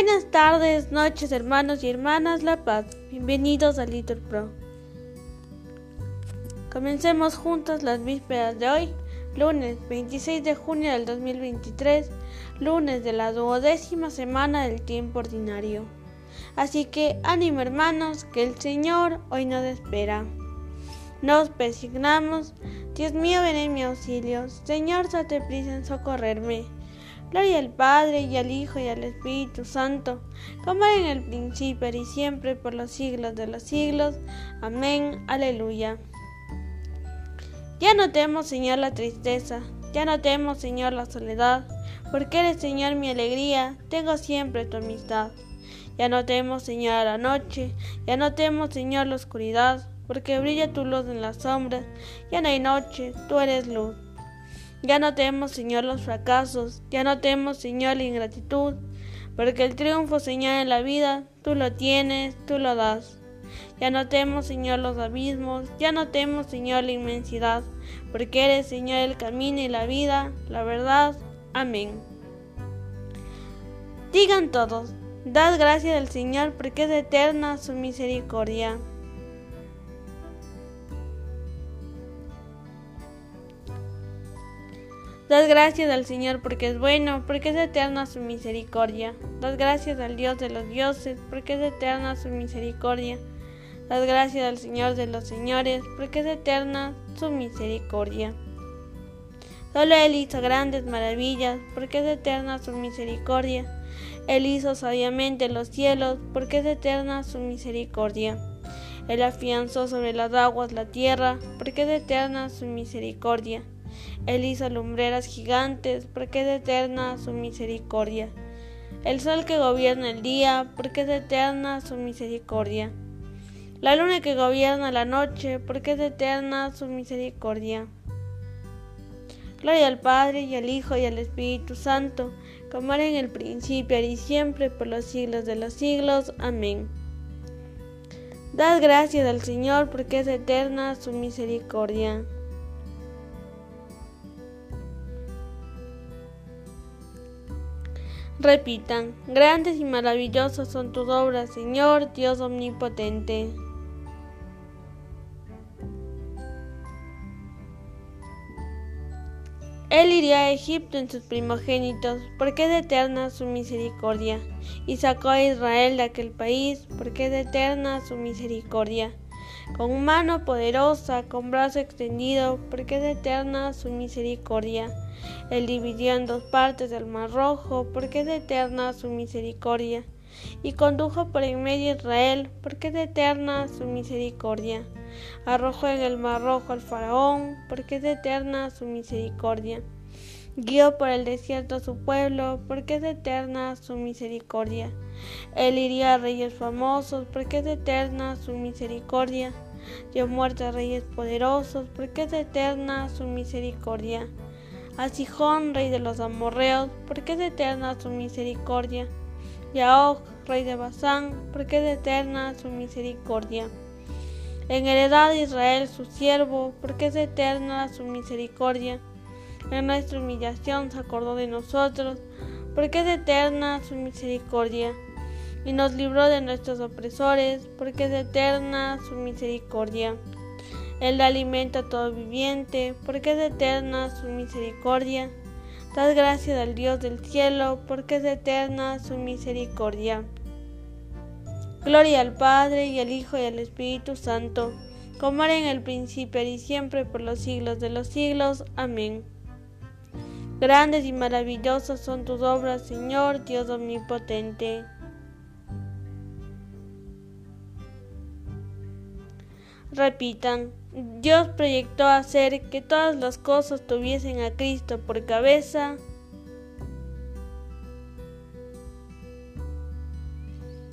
Buenas tardes, noches, hermanos y hermanas La Paz. Bienvenidos a Little Pro. Comencemos juntos las vísperas de hoy, lunes 26 de junio del 2023, lunes de la duodécima semana del tiempo ordinario. Así que ánimo hermanos, que el Señor hoy nos espera. Nos persignamos, Dios mío, ven en mi auxilio, Señor, date en socorrerme. Gloria al Padre y al Hijo y al Espíritu Santo, como en el principio y siempre por los siglos de los siglos. Amén. Aleluya. Ya no temo, Señor, la tristeza, ya no temo, Señor, la soledad, porque eres, Señor, mi alegría, tengo siempre tu amistad. Ya no temo, Señor, la noche, ya no temo, Señor, la oscuridad, porque brilla tu luz en las sombras, ya no hay noche, tú eres luz. Ya no temo, Señor, los fracasos, ya no temo, Señor, la ingratitud, porque el triunfo, Señor, en la vida, tú lo tienes, tú lo das. Ya no temo, Señor, los abismos, ya no temo, Señor, la inmensidad, porque eres, Señor, el camino y la vida, la verdad. Amén. Digan todos, dad gracias al Señor, porque es eterna su misericordia. Dad gracias al Señor porque es bueno, porque es eterna su misericordia. Dad gracias al Dios de los dioses, porque es eterna su misericordia. Dad gracias al Señor de los señores, porque es eterna su misericordia. Solo Él hizo grandes maravillas, porque es eterna su misericordia. Él hizo sabiamente los cielos, porque es eterna su misericordia. Él afianzó sobre las aguas la tierra, porque es eterna su misericordia. Él hizo lumbreras gigantes, porque es eterna su misericordia. El sol que gobierna el día, porque es eterna su misericordia. La luna que gobierna la noche, porque es eterna su misericordia. Gloria al Padre y al Hijo y al Espíritu Santo, como era en el principio y siempre por los siglos de los siglos. Amén. Dad gracias al Señor porque es eterna su misericordia. Repitan, grandes y maravillosas son tus obras, Señor Dios omnipotente. Él hirió a Egipto en sus primogénitos, porque es eterna su misericordia, y sacó a Israel de aquel país, porque es eterna su misericordia. Con mano poderosa, con brazo extendido, porque es eterna su misericordia él dividió en dos partes el mar rojo, porque es eterna su misericordia. Y condujo por en medio Israel, porque es eterna su misericordia. Arrojó en el mar rojo al faraón, porque es eterna su misericordia. Guió por el desierto a su pueblo, porque es eterna su misericordia. Él iría a reyes famosos, porque es eterna su misericordia. Dio muerte a reyes poderosos, porque es eterna su misericordia a Sijón, rey de los amorreos, porque es eterna su misericordia, y a Og, rey de Basán, porque es eterna su misericordia. En heredad de Israel su siervo, porque es eterna su misericordia. En nuestra humillación se acordó de nosotros, porque es eterna su misericordia. Y nos libró de nuestros opresores, porque es eterna su misericordia. Él alimenta a todo viviente, porque es eterna su misericordia. Dad gracias al Dios del cielo, porque es eterna su misericordia. Gloria al Padre y al Hijo y al Espíritu Santo, como era en el principio y siempre por los siglos de los siglos. Amén. Grandes y maravillosas son tus obras, Señor Dios omnipotente. Repitan, Dios proyectó hacer que todas las cosas tuviesen a Cristo por cabeza.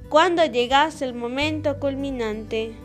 Cuando llegase el momento culminante.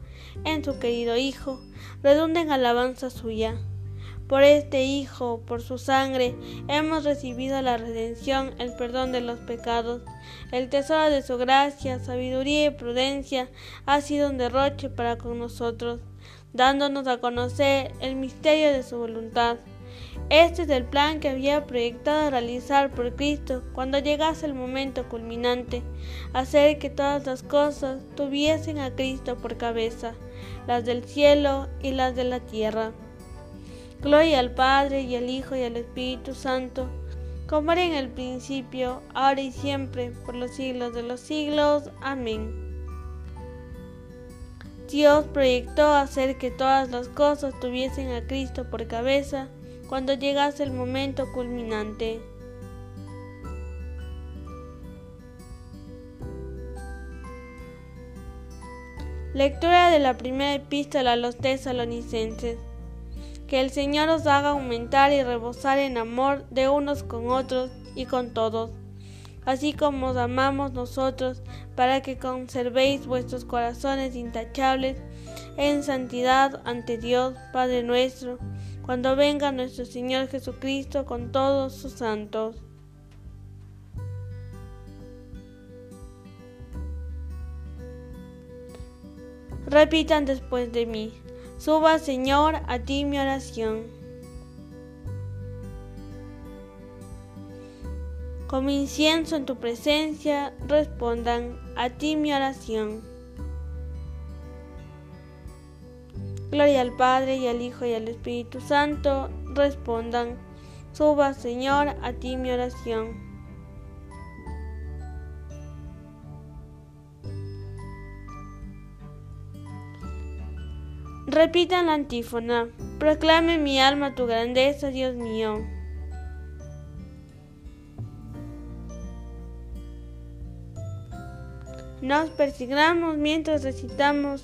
en su querido Hijo, redunde en alabanza suya. Por este Hijo, por su sangre, hemos recibido la redención, el perdón de los pecados. El tesoro de su gracia, sabiduría y prudencia ha sido un derroche para con nosotros, dándonos a conocer el misterio de su voluntad. Este es el plan que había proyectado realizar por Cristo cuando llegase el momento culminante, hacer que todas las cosas tuviesen a Cristo por cabeza, las del cielo y las de la tierra. Gloria al Padre y al Hijo y al Espíritu Santo, como era en el principio, ahora y siempre, por los siglos de los siglos. Amén. Dios proyectó hacer que todas las cosas tuviesen a Cristo por cabeza cuando llegase el momento culminante. Lectura de la primera epístola a los tesalonicenses. Que el Señor os haga aumentar y rebosar en amor de unos con otros y con todos, así como os amamos nosotros, para que conservéis vuestros corazones intachables en santidad ante Dios, Padre nuestro, cuando venga nuestro Señor Jesucristo con todos sus santos. Repitan después de mí. Suba, Señor, a ti mi oración. Como incienso en tu presencia, respondan a ti mi oración. Gloria al Padre y al Hijo y al Espíritu Santo, respondan. Suba, Señor, a ti mi oración. Repitan la antífona. Proclame mi alma tu grandeza, Dios mío. Nos persignamos mientras recitamos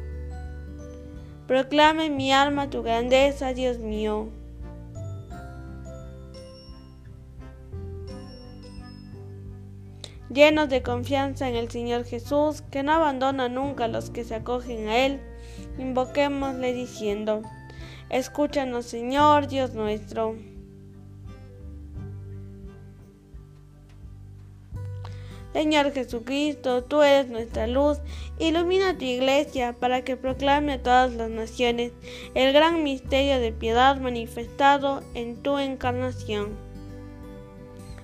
Proclame mi alma tu grandeza, Dios mío. llenos de confianza en el Señor Jesús, que no abandona nunca a los que se acogen a Él, invoquémosle diciendo, Escúchanos Señor Dios nuestro. Señor Jesucristo, tú eres nuestra luz, ilumina tu iglesia para que proclame a todas las naciones el gran misterio de piedad manifestado en tu encarnación.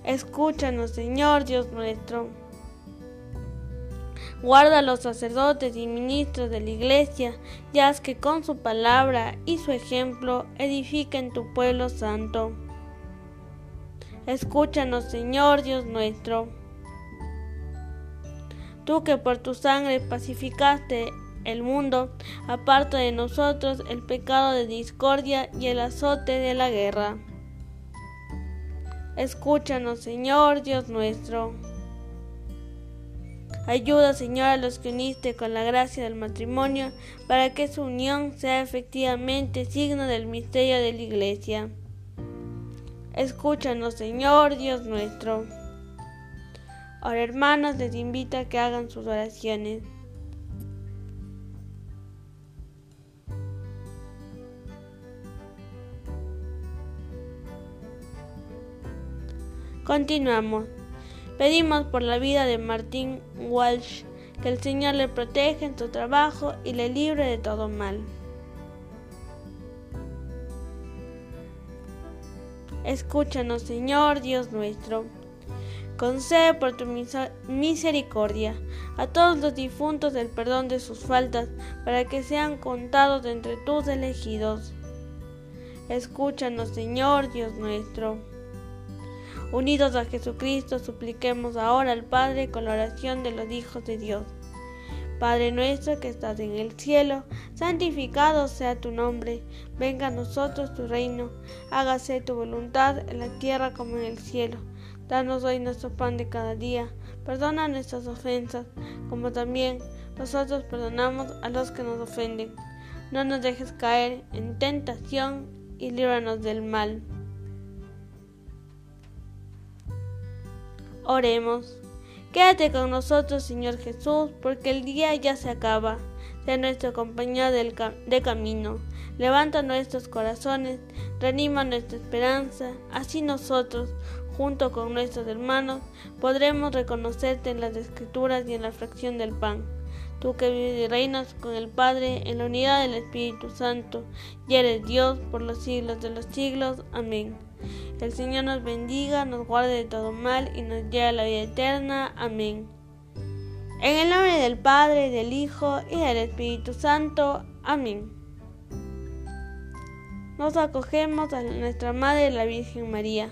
Escúchanos, Señor Dios nuestro. Guarda a los sacerdotes y ministros de la iglesia, y haz que con su palabra y su ejemplo edifiquen tu pueblo santo. Escúchanos, Señor Dios nuestro. Tú que por tu sangre pacificaste el mundo, aparta de nosotros el pecado de discordia y el azote de la guerra. Escúchanos, Señor Dios nuestro. Ayuda, Señor, a los que uniste con la gracia del matrimonio, para que su unión sea efectivamente signo del misterio de la Iglesia. Escúchanos, Señor Dios nuestro. Ahora, hermanos, les invito a que hagan sus oraciones. Continuamos. Pedimos por la vida de Martín Walsh, que el Señor le proteja en su trabajo y le libre de todo mal. Escúchanos, Señor Dios nuestro. Concede por tu misericordia a todos los difuntos el perdón de sus faltas, para que sean contados entre tus elegidos. Escúchanos, Señor Dios nuestro. Unidos a Jesucristo, supliquemos ahora al Padre con la oración de los hijos de Dios. Padre nuestro que estás en el cielo, santificado sea tu nombre, venga a nosotros tu reino, hágase tu voluntad en la tierra como en el cielo. Danos hoy nuestro pan de cada día, perdona nuestras ofensas, como también nosotros perdonamos a los que nos ofenden. No nos dejes caer en tentación y líbranos del mal. Oremos. Quédate con nosotros, Señor Jesús, porque el día ya se acaba. Sea nuestro compañero de camino. Levanta nuestros corazones, reanima nuestra esperanza. Así nosotros, junto con nuestros hermanos, podremos reconocerte en las escrituras y en la fracción del pan. Tú que vives y reinas con el Padre en la unidad del Espíritu Santo, y eres Dios por los siglos de los siglos. Amén. El Señor nos bendiga, nos guarde de todo mal y nos lleve a la vida eterna. Amén. En el nombre del Padre, del Hijo y del Espíritu Santo. Amén. Nos acogemos a nuestra Madre la Virgen María.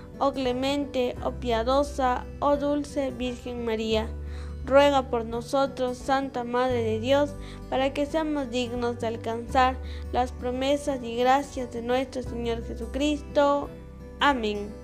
oh clemente, oh piadosa, oh dulce Virgen María. Ruega por nosotros, Santa Madre de Dios, para que seamos dignos de alcanzar las promesas y gracias de nuestro Señor Jesucristo. Amén.